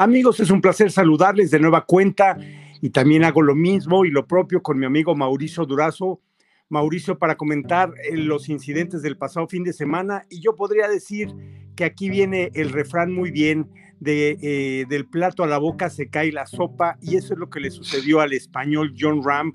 Amigos, es un placer saludarles de nueva cuenta y también hago lo mismo y lo propio con mi amigo Mauricio Durazo. Mauricio, para comentar eh, los incidentes del pasado fin de semana y yo podría decir que aquí viene el refrán muy bien de eh, del plato a la boca se cae la sopa y eso es lo que le sucedió al español John Ram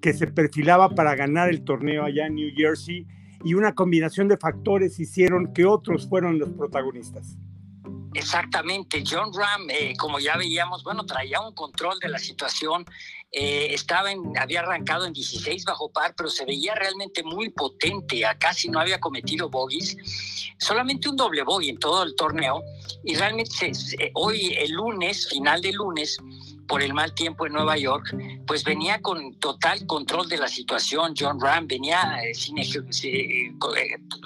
que se perfilaba para ganar el torneo allá en New Jersey y una combinación de factores hicieron que otros fueron los protagonistas. Exactamente, John Ram, eh, como ya veíamos, bueno, traía un control de la situación, eh, estaba en, había arrancado en 16 bajo par, pero se veía realmente muy potente, casi no había cometido bogies, solamente un doble bogey en todo el torneo, y realmente hoy, el lunes, final de lunes, por el mal tiempo en Nueva York, pues venía con total control de la situación. John Ram venía eh, sin eh,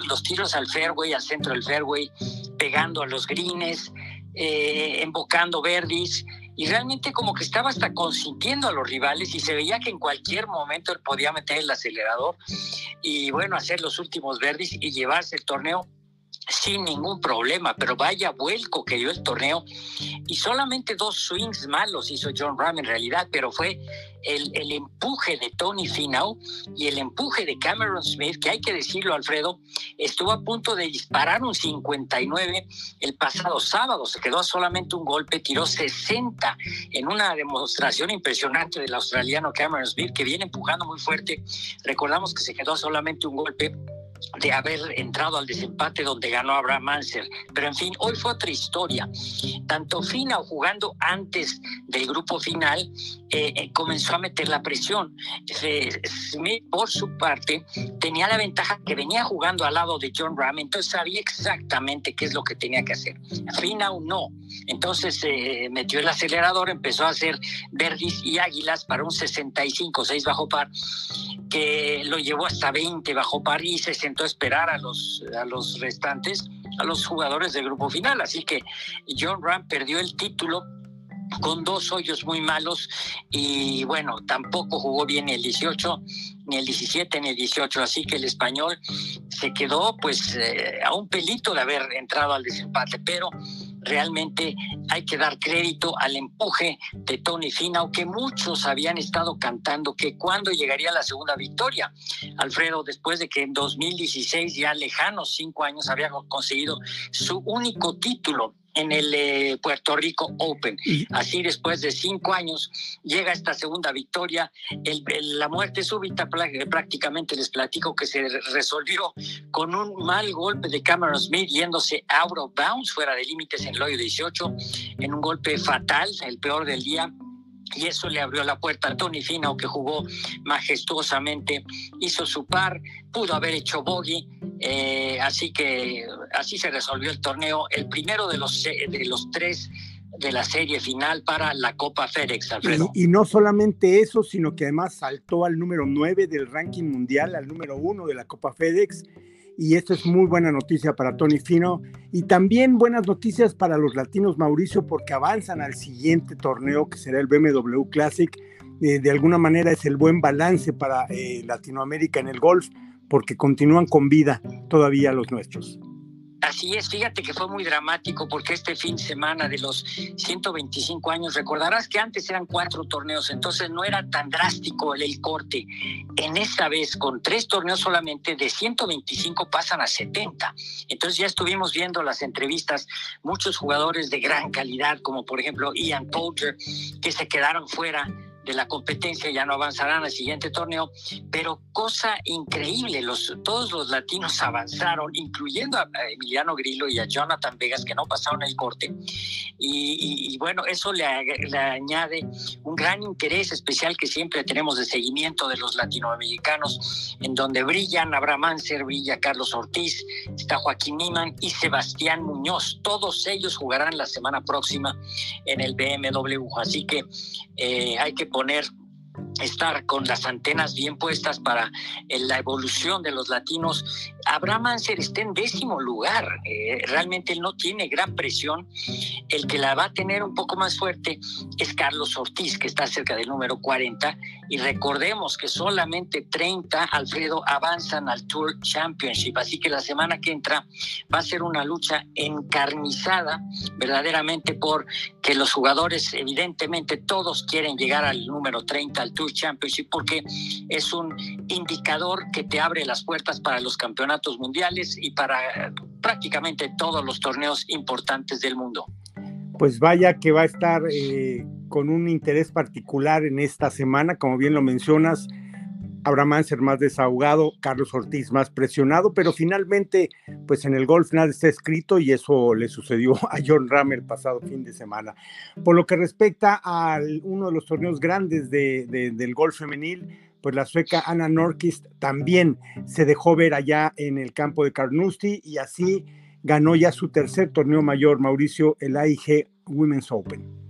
los tiros al fairway, al centro del fairway, pegando a los greens, eh, embocando verdis y realmente como que estaba hasta consintiendo a los rivales y se veía que en cualquier momento él podía meter el acelerador y bueno, hacer los últimos verdis y llevarse el torneo sin ningún problema, pero vaya vuelco que dio el torneo. Y solamente dos swings malos hizo John Ram en realidad, pero fue el, el, empuje de Tony Finau y el empuje de Cameron Smith, que hay que decirlo, Alfredo, estuvo a punto de disparar un 59 el pasado sábado, se quedó a solamente un golpe, tiró 60 en una demostración impresionante del australiano Cameron Smith, que viene empujando muy fuerte. Recordamos que se quedó a solamente un golpe de haber entrado al desempate donde ganó Abraham Manser. Pero en fin, hoy fue otra historia. Tanto Fina jugando antes del grupo final eh, eh, comenzó a meter la presión. Smith, por su parte, tenía la ventaja que venía jugando al lado de John Ram, entonces sabía exactamente qué es lo que tenía que hacer. Fina no. Entonces eh, metió el acelerador, empezó a hacer verdis y águilas para un 65, 6 bajo par que lo llevó hasta 20 bajo París, y se sentó a esperar a los, a los restantes, a los jugadores del grupo final. Así que John Ram perdió el título con dos hoyos muy malos y bueno, tampoco jugó bien el 18, ni el 17, ni el 18, así que el español se quedó pues eh, a un pelito de haber entrado al desempate, pero realmente hay que dar crédito al empuje de Tony Finau, que muchos habían estado cantando que cuando llegaría la segunda victoria. Alfredo, después de que en 2016, ya lejanos cinco años, había conseguido su único título en el eh, Puerto Rico Open. Así después de cinco años llega esta segunda victoria. El, la muerte súbita prácticamente les platico que se resolvió con un mal golpe de Cameron Smith yéndose out of bounds fuera de límites en el hoyo 18 en un golpe fatal, el peor del día y eso le abrió la puerta a Tony Finau que jugó majestuosamente, hizo su par, pudo haber hecho bogey, eh, así que así se resolvió el torneo, el primero de los, de los tres de la serie final para la Copa FedEx, Alfredo. Y, y, no solamente eso, sino que además saltó al número 9 del ranking mundial, al número 1 de la Copa FedEx y esto es muy buena noticia para Tony Fino y también buenas noticias para los latinos Mauricio porque avanzan al siguiente torneo que será el BMW Classic. Eh, de alguna manera es el buen balance para eh, Latinoamérica en el golf porque continúan con vida todavía los nuestros. Así es, fíjate que fue muy dramático porque este fin de semana de los 125 años, recordarás que antes eran cuatro torneos, entonces no era tan drástico el, corte. En esta vez, con tres torneos solamente, de 125 pasan a 70. Entonces ya estuvimos viendo las entrevistas, muchos jugadores de gran calidad, como por ejemplo Ian Poulter, que se quedaron fuera de la competencia, ya no avanzarán al siguiente torneo, pero cosa increíble, los, todos los latinos avanzaron, incluyendo a Emiliano Grillo y a Jonathan Vegas, que no pasaron el corte, y, bueno, eso le, le, añade un gran interés especial que siempre tenemos de seguimiento de los latinoamericanos, en donde brillan Abraham Anser, brilla Carlos Ortiz, está Joaquín Niman y Sebastián Muñoz, todos ellos jugarán la semana próxima en el BMW, así que eh, hay que poner estar con las antenas bien puestas para eh, la evolución de los latinos. Abraham Anser está en décimo lugar. Eh, realmente él no tiene gran presión. El que la va a tener un poco más fuerte es Carlos Ortiz, que está cerca del número 40. Y recordemos que solamente 30, Alfredo, avanzan al Tour Championship. Así que la semana que entra va a ser una lucha encarnizada, verdaderamente, por que los jugadores, evidentemente, todos quieren llegar al número 30, al Tour Championship, porque es un indicador que te abre las puertas para los campeonatos mundiales y para prácticamente todos los torneos importantes del mundo. Pues vaya que va a estar eh, con un interés particular en esta semana, como bien lo mencionas. Abraham ser más desahogado, Carlos Ortiz más presionado, pero finalmente, pues en el golf nada está escrito y eso le sucedió a John Ram el pasado fin de semana. Por lo que respecta a uno de los torneos grandes del golf femenil, pues la sueca Anna Norkist también se dejó ver allá en el campo de Carnoustie y así ganó ya su tercer torneo mayor, Mauricio, el AIG Women's Open.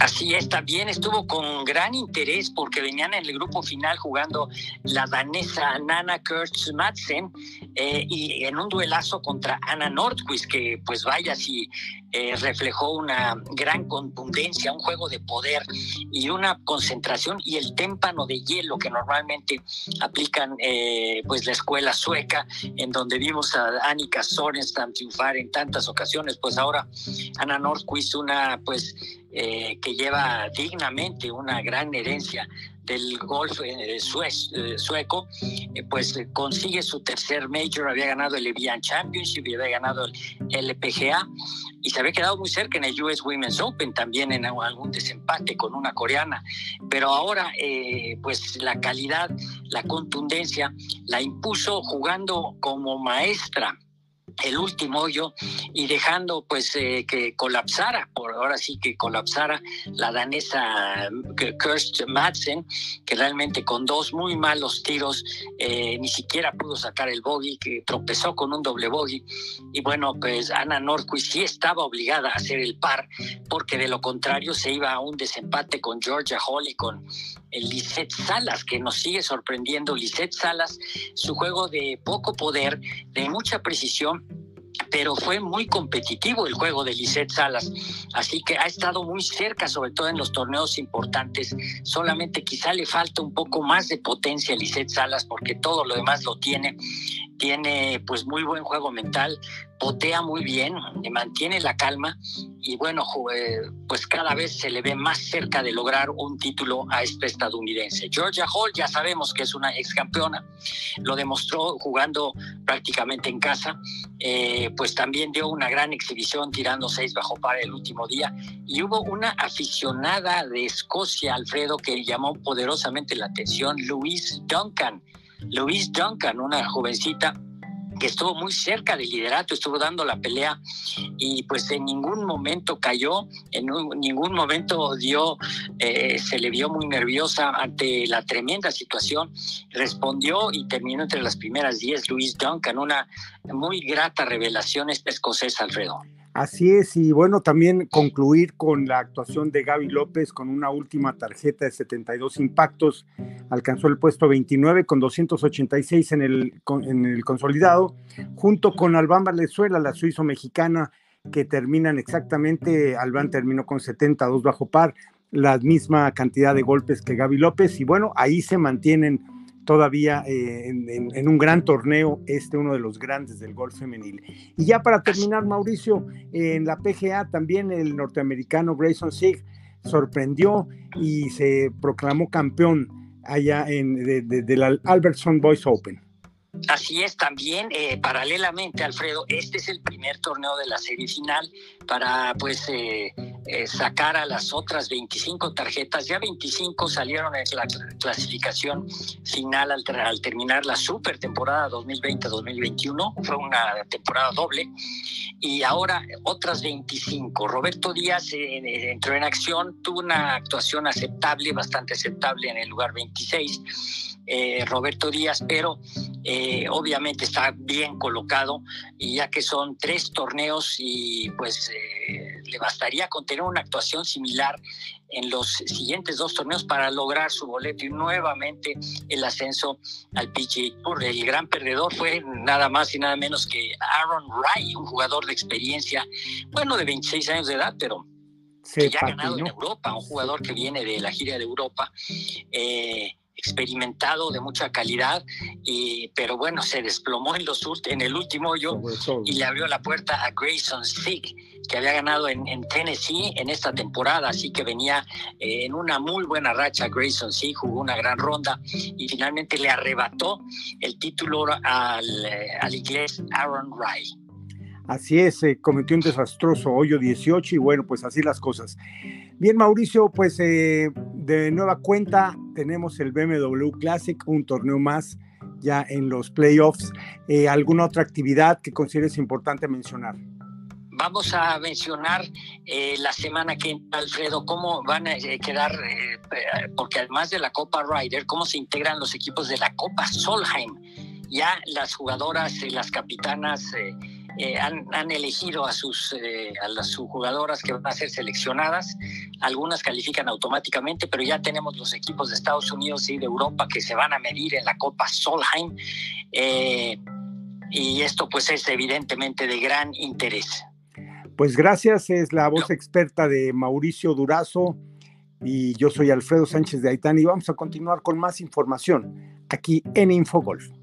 Así es, también estuvo con gran interés porque venían en el grupo final jugando la danesa Nana Kurtz Madsen eh, y en un duelazo contra Anna Nordquist, que pues vaya si eh, reflejó una gran contundencia, un juego de poder y una concentración y el témpano de hielo que normalmente aplican eh, pues la escuela sueca, en donde vimos a Annika Sorenstam triunfar en tantas ocasiones, pues ahora Anna Nordquist, una pues eh, que lleva dignamente una gran herencia del golf eh, eh, sueco, pues consigue su tercer major, había ganado el Evian Championship había ganado el LPGA y se había quedado muy cerca en el US Women's Open, también en algún desempate con una coreana, pero ahora pues la calidad, la contundencia la impuso jugando como maestra el último hoyo y dejando pues eh, que colapsara, por ahora sí que colapsara la danesa Kirst Madsen, que realmente con dos muy malos tiros eh, ni siquiera pudo sacar el bogey, que tropezó con un doble bogey. Y bueno, pues Ana Norquist sí estaba obligada a hacer el par, porque de lo contrario se iba a un desempate con Georgia Hall y con Lisette Salas, que nos sigue sorprendiendo. Lisette Salas, su juego de poco poder, de mucha precisión, pero fue muy competitivo el juego de Lisette Salas, así que ha estado muy cerca, sobre todo en los torneos importantes. Solamente quizá le falta un poco más de potencia a Lisette Salas, porque todo lo demás lo tiene. Tiene pues muy buen juego mental, potea muy bien, mantiene la calma y bueno, pues cada vez se le ve más cerca de lograr un título a este estadounidense. Georgia Hall ya sabemos que es una ex campeona, lo demostró jugando prácticamente en casa, eh, pues también dio una gran exhibición tirando seis bajo par el último día y hubo una aficionada de Escocia, Alfredo, que llamó poderosamente la atención, Louise Duncan. Louise Duncan, una jovencita que estuvo muy cerca del liderato, estuvo dando la pelea y pues en ningún momento cayó, en ningún momento dio, eh, se le vio muy nerviosa ante la tremenda situación, respondió y terminó entre las primeras 10 Luis Duncan, una muy grata revelación esta escocesa, Alfredo. Así es, y bueno, también concluir con la actuación de Gaby López con una última tarjeta de 72 impactos, alcanzó el puesto 29 con 286 en el, en el consolidado, junto con Albán Valenzuela, la suizo-mexicana, que terminan exactamente, Albán terminó con 72 bajo par, la misma cantidad de golpes que Gaby López, y bueno, ahí se mantienen todavía eh, en, un gran torneo, este uno de los grandes del golf femenil. Y ya para terminar, Mauricio, en la PGA también el norteamericano Grayson Sig sorprendió y se proclamó campeón allá en de, la Albertson Boys Open. Así es, también eh, paralelamente, Alfredo, este es el primer torneo de la serie final para pues eh, eh, sacar a las otras 25 tarjetas. Ya 25 salieron en la clasificación final al, terminar la super temporada 2020-2021. Fue una temporada doble. Y ahora otras 25. Roberto Díaz entró en acción, tuvo una actuación aceptable, bastante aceptable en el lugar 26 eh, Roberto Díaz, pero eh, obviamente está bien colocado y ya que son tres torneos y pues eh, le bastaría con tener una actuación similar en los siguientes dos torneos para lograr su boleto y nuevamente el ascenso al PGA Tour. El gran perdedor fue nada más y nada menos que Aaron Rai, un jugador de experiencia, bueno, de 26 años de edad, pero que ya ha ganado en Europa, un jugador que viene de la gira de Europa. Eh, experimentado de mucha calidad, y, pero bueno, se desplomó en, los, en el último hoyo y le abrió la puerta a Grayson Sick, que había ganado en, Tennessee en esta temporada, así que venía eh, en una muy buena racha Grayson Sick, jugó una gran ronda y finalmente le arrebató el título al, eh, al inglés Aaron Rai. Así es, se cometió un desastroso hoyo 18 y bueno, pues así las cosas. Bien, Mauricio, pues eh, de nueva cuenta tenemos el BMW Classic, un torneo más ya en los playoffs. Eh, ¿Alguna otra actividad que consideres importante mencionar? Vamos a mencionar eh, la semana que Alfredo, cómo van a quedar, porque además de la Copa Ryder, cómo se integran los equipos de la Copa Solheim. Ya las jugadoras, las capitanas eh, han, elegido a sus, eh, a las jugadoras que van a ser seleccionadas. Algunas califican automáticamente, pero ya tenemos los equipos de Estados Unidos y de Europa que se van a medir en la Copa Solheim. Eh, y esto pues es evidentemente de gran interés. Pues gracias, es la voz experta de Mauricio Durazo y yo soy Alfredo Sánchez de Aitán y vamos a continuar con más información aquí en Infogolf.